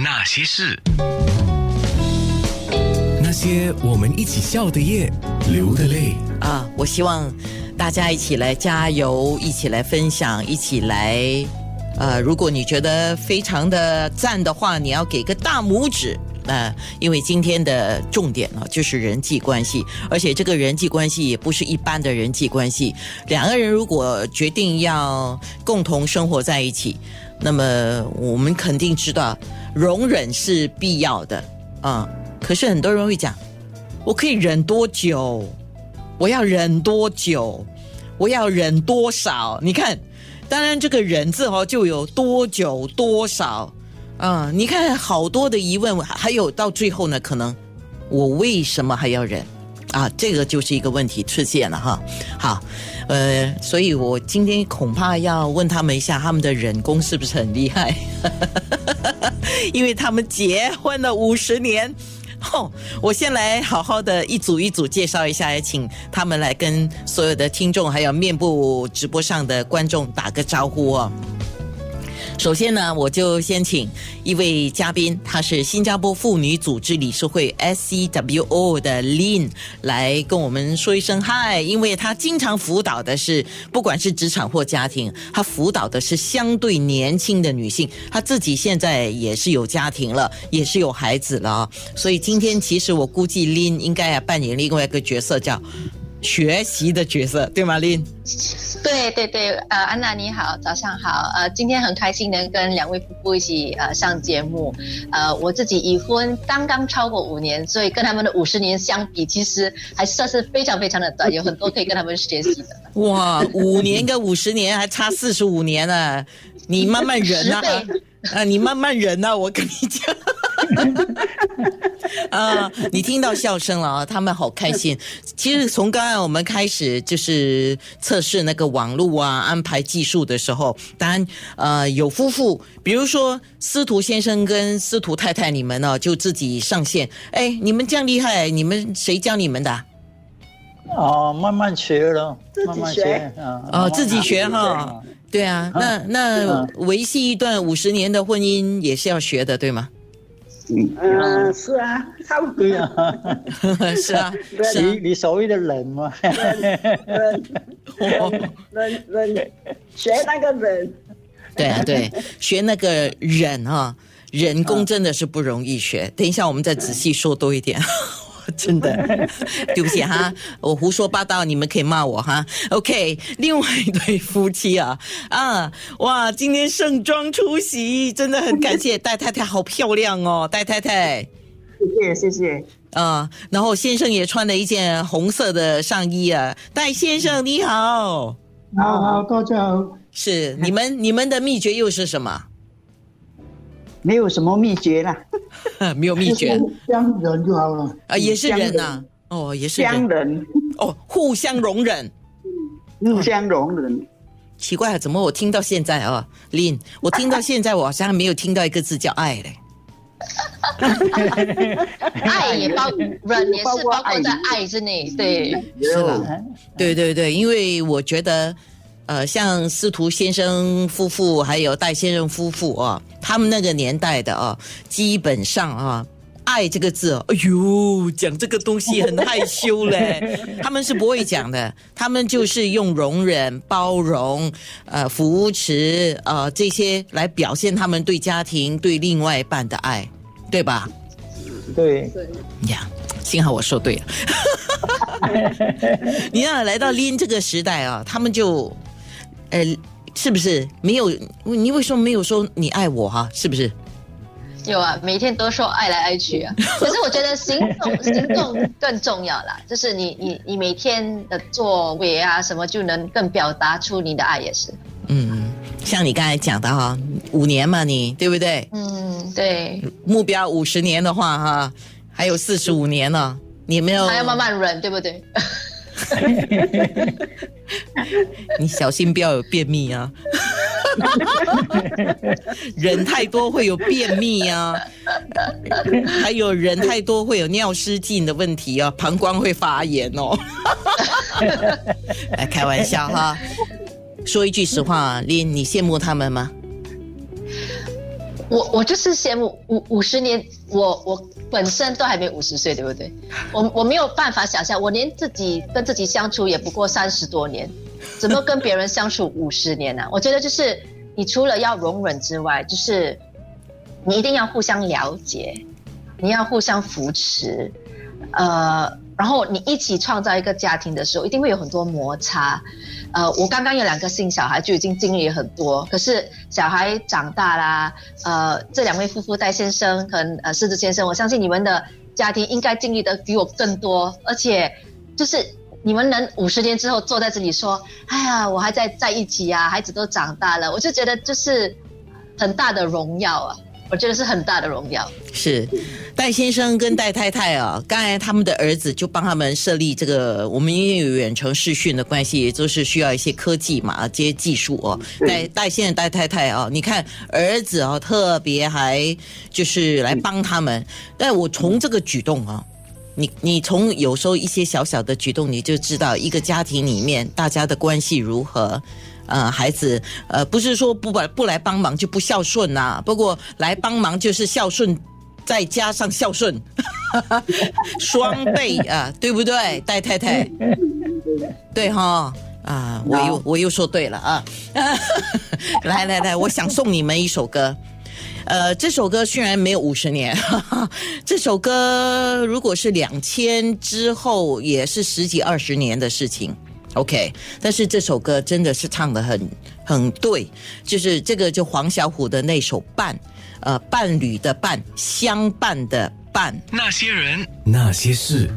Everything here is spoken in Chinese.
那些事，那些我们一起笑的夜，流的泪。啊，我希望大家一起来加油，一起来分享，一起来。呃，如果你觉得非常的赞的话，你要给个大拇指。那、因为今天的重点呢、就是人际关系，而且这个人际关系也不是一般的人际关系。两个人如果决定要共同生活在一起，那么我们肯定知道容忍是必要的啊、可是很多人会讲，我可以忍多久？我要忍多久？我要忍多少？你看，当然这个“忍”字哦，就有多久、多少啊、你看好多的疑问，还有到最后呢，可能我为什么还要忍啊？这个就是一个问题出现了哈。好，呃，所以我今天恐怕要问他们一下，他们的忍功是不是很厉害？因为他们结婚了五十年。吼，我先来好好的一组一组介绍一下，也请他们来跟所有的听众还有面部直播上的观众打个招呼哦。首先呢，我就先请一位嘉宾，她是新加坡妇女组织理事会 SCWO 的 Lin 来跟我们说一声嗨，因为她经常辅导的是不管是职场或家庭，她辅导的是相对年轻的女性，她自己现在也是有家庭了，也是有孩子了，所以今天其实我估计 Lin 应该要扮演另外一个角色，叫学习的角色，对吗，Lin？对对对，呃，安娜你好，早上好，呃，今天很开心能跟两位夫妇一起呃上节目，呃，我自己已婚刚刚超过五年，所以跟他们的五十年相比，其实还算是非常非常的短，有很多可以跟他们学习的。哇，五年跟五十年还差四十五年呢，你慢慢忍啊！啊，你慢慢忍啊！我跟你讲，啊，你听到笑声了啊，他们好开心。其实从刚才我们开始就是测试那个网络啊安排技术的时候，当然呃有夫妇，比如说司徒先生跟司徒太太，你们呢就自己上线。哎，你们这样厉害，你们谁教你们的啊？哦，慢慢学了，自己慢慢学。哦，自己学哈。对啊，那那维系一段五十年的婚姻也是要学的，对吗？嗯，是啊，差不多。对呀，是啊，是你啊。你所谓的忍嘛，忍忍忍忍，学那个忍。对啊，对，学那个忍啊，人工真的是不容易学。等一下，我们再仔细说多一点。真的，对不起哈，我胡说八道，你们可以骂我哈。OK，另外一对夫妻啊，啊，哇，今天盛装出席，真的很感谢戴太太，好漂亮哦，戴太太。谢谢谢谢。啊，然后先生也穿了一件红色的上衣啊，戴先生你好，好好，大家好。是你们你们的秘诀又是什么？没有什么秘诀啦，没有秘诀。相忍就好了。啊，也是人相呐、哦，也是人。相忍，哦，互相容忍。互相容忍。奇怪，啊怎么我听到现在啊，林，我听到现在我好像还没有听到一个字叫爱嘞。爱也包忍也是包括在 爱爱之内，对，是吧，对对对，因为我觉得，呃，像司徒先生夫妇还有戴先生夫妇啊，他们那个年代的啊，基本上啊。爱这个字哦，哎呦，讲这个东西很害羞嘞。他们是不会讲的，他们就是用容忍、包容、呃扶持呃这些来表现他们对家庭、对另外一半的爱，对吧？对，呀，幸好我说对了。你要，来到 Lin 这个时代啊，他们就，呃，是不是没有？你为什么没有说你爱我哈、是不是？有啊，每天都说爱来爱去啊。可是我觉得行动行动 更重要啦，就是你你你每天的作为啊什么，就能更表达出你的爱也是。嗯，像你刚才讲的哈、五年嘛你，对不对？嗯，对，目标五十年的话哈、还有四十五年呢，你没有？还要慢慢忍，对不对？你小心不要有便秘啊！人太多会有便秘啊，还有人太多会有尿失禁的问题啊，膀胱会发炎哦。来 开玩笑哈，说一句实话，林，你羡慕他们吗？我我就是羡慕五五十年，我我本身都还没五十岁，对不对？我我没有办法想象，我连自己跟自己相处也不过三十多年，怎么跟别人相处五十年呢、我觉得就是你除了要容忍之外，就是你一定要互相了解，你要互相扶持，呃，然后你一起创造一个家庭的时候，一定会有很多摩擦。呃，我刚刚有两个新小孩，就已经经历了很多。可是小孩长大啦，呃，这两位夫妇戴先生和呃狮子先生，我相信你们的家庭应该经历的比我更多，而且就是你们能五十年之后坐在这里说，哎呀，我还在在一起啊，孩子都长大了，我就觉得就是很大的荣耀啊，我觉得是很大的荣耀。是戴先生跟戴太太啊，刚才他们的儿子就帮他们设立这个，我们因为有远程视讯的关系，也就是需要一些科技嘛，这些技术哦。戴戴先生、戴太太啊，你看儿子啊，特别还就是来帮他们。但我从这个举动啊。你你从有时候一些小小的举动，你就知道一个家庭里面大家的关系如何。呃，孩子，呃，不是说不不来帮忙就不孝顺呐、不过来帮忙就是孝顺，再加上孝顺，双倍啊，对不对，戴太太？对哈。啊，我又我又说对了啊！来来来，我想送你们一首歌。呃，这首歌虽然没有五十年，哈哈，这首歌如果是两千之后，也是十几二十年的事情。OK，但是这首歌真的是唱的很很对，就是这个就黄小琥的那首《伴》，呃，伴侣的伴，相伴的伴。那些人，那些事，